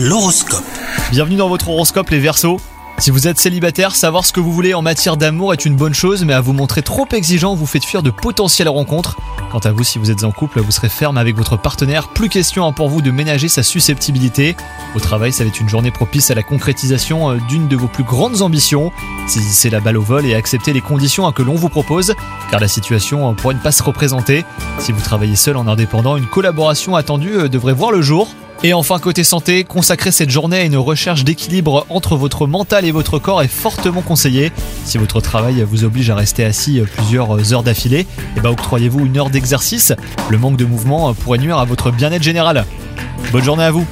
L'horoscope. Bienvenue dans votre horoscope les Verseaux. Si vous êtes célibataire, savoir ce que vous voulez en matière d'amour est une bonne chose, mais à vous montrer trop exigeant vous faites fuir de potentielles rencontres. Quant à vous, si vous êtes en couple, vous serez ferme avec votre partenaire, plus question hein, pour vous de ménager sa susceptibilité. Au travail, ça va être une journée propice à la concrétisation euh, d'une de vos plus grandes ambitions. Saisissez la balle au vol et acceptez les conditions hein, que l'on vous propose, car la situation euh, pourrait ne pas se représenter. Si vous travaillez seul en indépendant, une collaboration attendue euh, devrait voir le jour. Et enfin, côté santé, consacrer cette journée à une recherche d'équilibre entre votre mental et votre corps est fortement conseillé. Si votre travail vous oblige à rester assis plusieurs heures d'affilée, eh ben octroyez-vous une heure d'exercice. Le manque de mouvement pourrait nuire à votre bien-être général. Bonne journée à vous